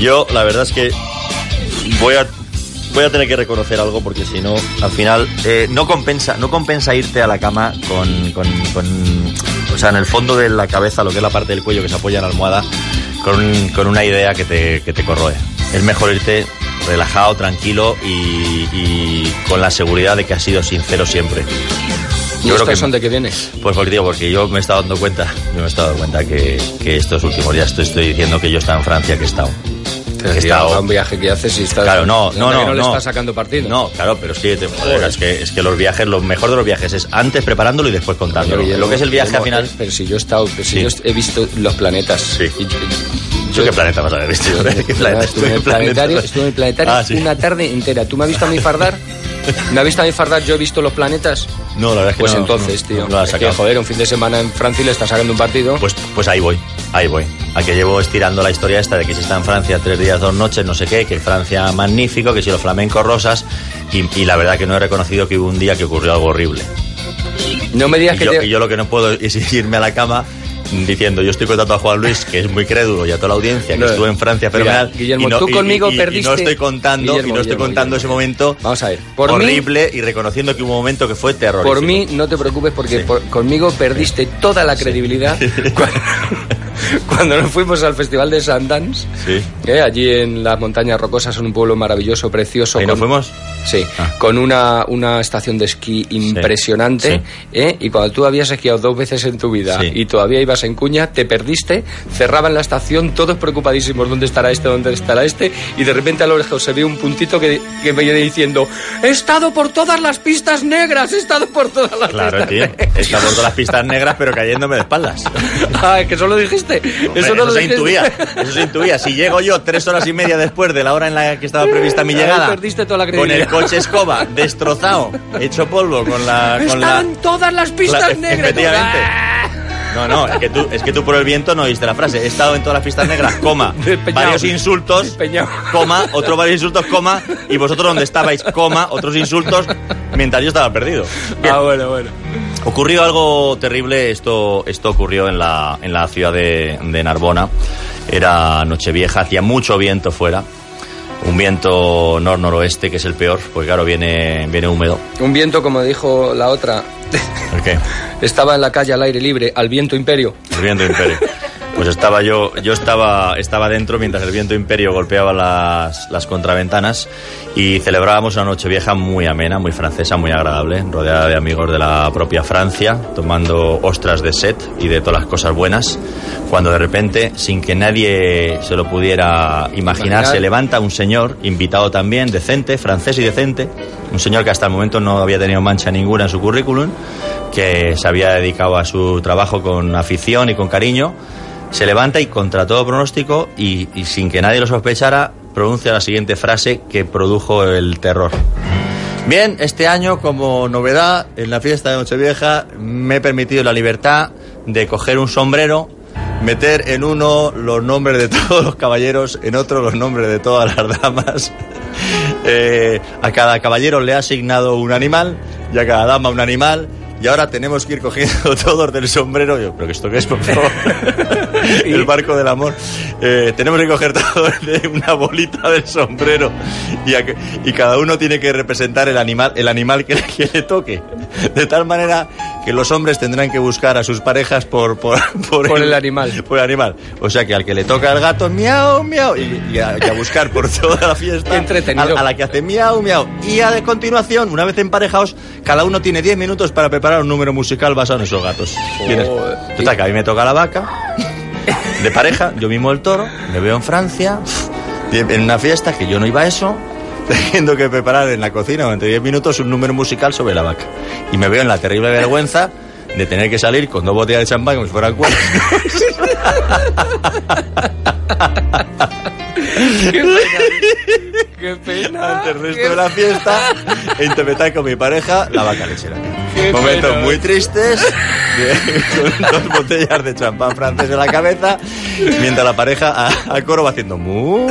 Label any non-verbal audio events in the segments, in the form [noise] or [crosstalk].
Yo, la verdad es que voy a voy a tener que reconocer algo porque si no, al final eh, no compensa, no compensa irte a la cama con, con, con- o sea, en el fondo de la cabeza, lo que es la parte del cuello que se apoya en la almohada, con, con una idea que te, que te corroe. Es mejor irte relajado, tranquilo y, y con la seguridad de que has sido sincero siempre. ¿Y Yo creo estas que- son de qué vienes? Pues porque digo, porque yo me he estado dando cuenta, yo me he estado dando cuenta que, que estos últimos días te estoy diciendo que yo estaba en Francia, que he estado. Tío, estado- un viaje que haces y estás... Claro, no, no, no. no le estás sacando partido. No, claro, pero que, te- joder, es que, es que los viajes, lo mejor de los viajes es antes preparándolo y después contándolo. Guillermo, Lo que es el viaje al final. eh, Pero si yo he estado, pero si Sí. yo he visto los planetas. Sí. Y yo- ¿Yo qué planeta vas a haber visto? [laughs] ¿Qué planeta? Estuve en el planetario, estuve en el planetario Ah, sí. una tarde entera. ¿Tú me has visto a mí fardar? [laughs] ¿Me has visto a mí fardar? Yo he visto los planetas. No, la verdad es que Pues no, entonces, no, tío. no lo has es que, joder, un fin de semana en Francia y le está sacando un partido. Pues, pues ahí voy, ahí voy. A que llevo estirando la historia esta de que si está en Francia tres días, dos noches, no sé qué, que Francia magnífico, que si los flamencos rosas, y, y la verdad que no he reconocido que hubo un día que ocurrió algo horrible. no me digas Y que yo, te... y yo lo que no puedo es [laughs] irme a la cama diciendo yo estoy contando a Juan Luis que es muy crédulo y a toda la audiencia que No, estuvo en Francia mira, fenomenal Guillermo, y no, tú y- conmigo y- y- y perdiste- no estoy contando Guillermo, y no estoy Guillermo, contando ese momento Vamos a ver, por mí- horrible y reconociendo que hubo un momento que fue terrorífico Por mí, no te preocupes porque Sí. por- conmigo perdiste toda la credibilidad. cuando, [laughs] [laughs] cuando nos fuimos al Festival de Sundance. sí ¿eh? Allí en las montañas rocosas, en un pueblo maravilloso, precioso. ahí nos con- fuimos Sí, Ah. con una, una estación de esquí impresionante. sí. ¿eh? Y cuando tú habías esquiado dos veces en tu vida y todavía ibas en cuña, te perdiste, cerraban la estación, todos preocupadísimos, ¿dónde estará este, dónde estará este? Y de repente a lo lejos se ve un puntito que, que me viene diciendo, he estado por todas las pistas negras, he estado por todas las claro pistas tío negras". está por todas las pistas negras pero cayéndome de espaldas [laughs] Ah, que eso lo dijiste. Eso no lo se intuía [laughs] eso se intuía si llego yo tres horas y media después de la hora en la que estaba prevista mi llegada perdiste toda la con el coche escoba destrozado hecho polvo con la con la todas las pistas Claro, negras. efectivamente. ¡Ah! [laughs] No, no, es que, tú, es que tú por el viento no oíste la frase. He estado en todas las pistas negras, coma, [laughs] Despeñado. varios insultos, Despeñado. coma, otros varios insultos, coma, y vosotros donde estabais, coma, otros insultos, mientras yo estaba perdido. Bien. Ah, bueno, bueno. Ocurrió algo terrible, esto, esto ocurrió en la, en la ciudad de, de Narbona. Era Nochevieja, hacía mucho viento fuera. Un viento nor-noroeste, que es el peor, porque claro, viene, viene húmedo. Un viento, como dijo la otra, ¿El qué? [laughs] estaba en la calle al aire libre, al viento imperio. El viento imperio. Pues estaba yo, yo estaba, estaba dentro mientras el viento imperio golpeaba las, las contraventanas y celebrábamos una noche vieja muy amena, muy francesa, muy agradable, rodeada de amigos de la propia Francia, tomando ostras de set y de todas las cosas buenas, cuando de repente, sin que nadie se lo pudiera imaginar, Imaginar. se levanta un señor, invitado también, decente, francés y decente, un señor que hasta el momento no había tenido mancha ninguna en su currículum, que se había dedicado a su trabajo con afición y con cariño, se levanta y contra todo pronóstico y, sin que nadie lo sospechara, pronuncia la siguiente frase que produjo el terror. Bien, este año como novedad en la fiesta de Nochevieja me he permitido la libertad de coger un sombrero, meter en uno los nombres de [laughs] todos los caballeros, en otro los nombres de todas las damas. [laughs] Eh, a cada caballero le ha asignado un animal y a cada dama un animal. Y ahora tenemos que ir cogiendo [laughs] todos del sombrero. Yo, ¿pero que esto qué es, por favor? [laughs] El barco del amor. Eh, tenemos que coger todos de una bolita del sombrero. Y, a y cada uno tiene que representar el animal, el animal que le toque. De tal manera que los hombres tendrán que buscar a sus parejas por, por, [laughs] Por el animal. Por el animal. O sea que al que le toca el gato, miau, miau. Y, y a, y a buscar por [laughs] toda la fiesta. Entretenido. A, a la que hace miau, miau. Y a de continuación, una vez emparejados, cada uno tiene 10 minutos para preparar un número musical basado en esos gatos. Total, que a mí me toca la vaca, de pareja, yo mismo el toro, me veo en Francia, en una fiesta que yo no iba a eso, teniendo que preparar en la cocina durante 10 minutos un número musical sobre la vaca. Y me veo en la terrible vergüenza de tener que salir con dos botellas de champán como si fueran cuatro. [laughs] Qué pena. Qué pena. ante el resto Qué de la fiesta interpretar con mi pareja la vaca lechera. Qué Momentos pena. muy tristes, de- con dos botellas de champán francés en la cabeza, mientras la pareja a, a coro va haciendo mu.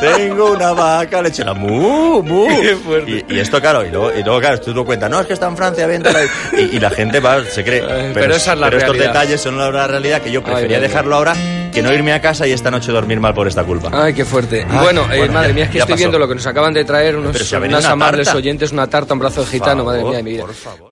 Tengo una vaca lechera, mu, mu. [laughs] Qué fuerte. Y, y esto, claro, y luego, y luego, claro, tú lo cuentas, no, es que está en Francia, tal, y, y la gente va, se cree. Ay, pero esa es la pero estos detalles son la realidad que yo prefería ay, dejarlo ahora que no irme a casa y esta noche dormir mal por esta culpa. Ay, qué fuerte. Ay, bueno, eh, bueno, madre ya- mía, es que estoy pasó. viendo lo que nos acaban de traer unos, Pero si unas una amables tarta. oyentes, una tarta, un brazo de gitano, madre mía de mi vida. Por favor.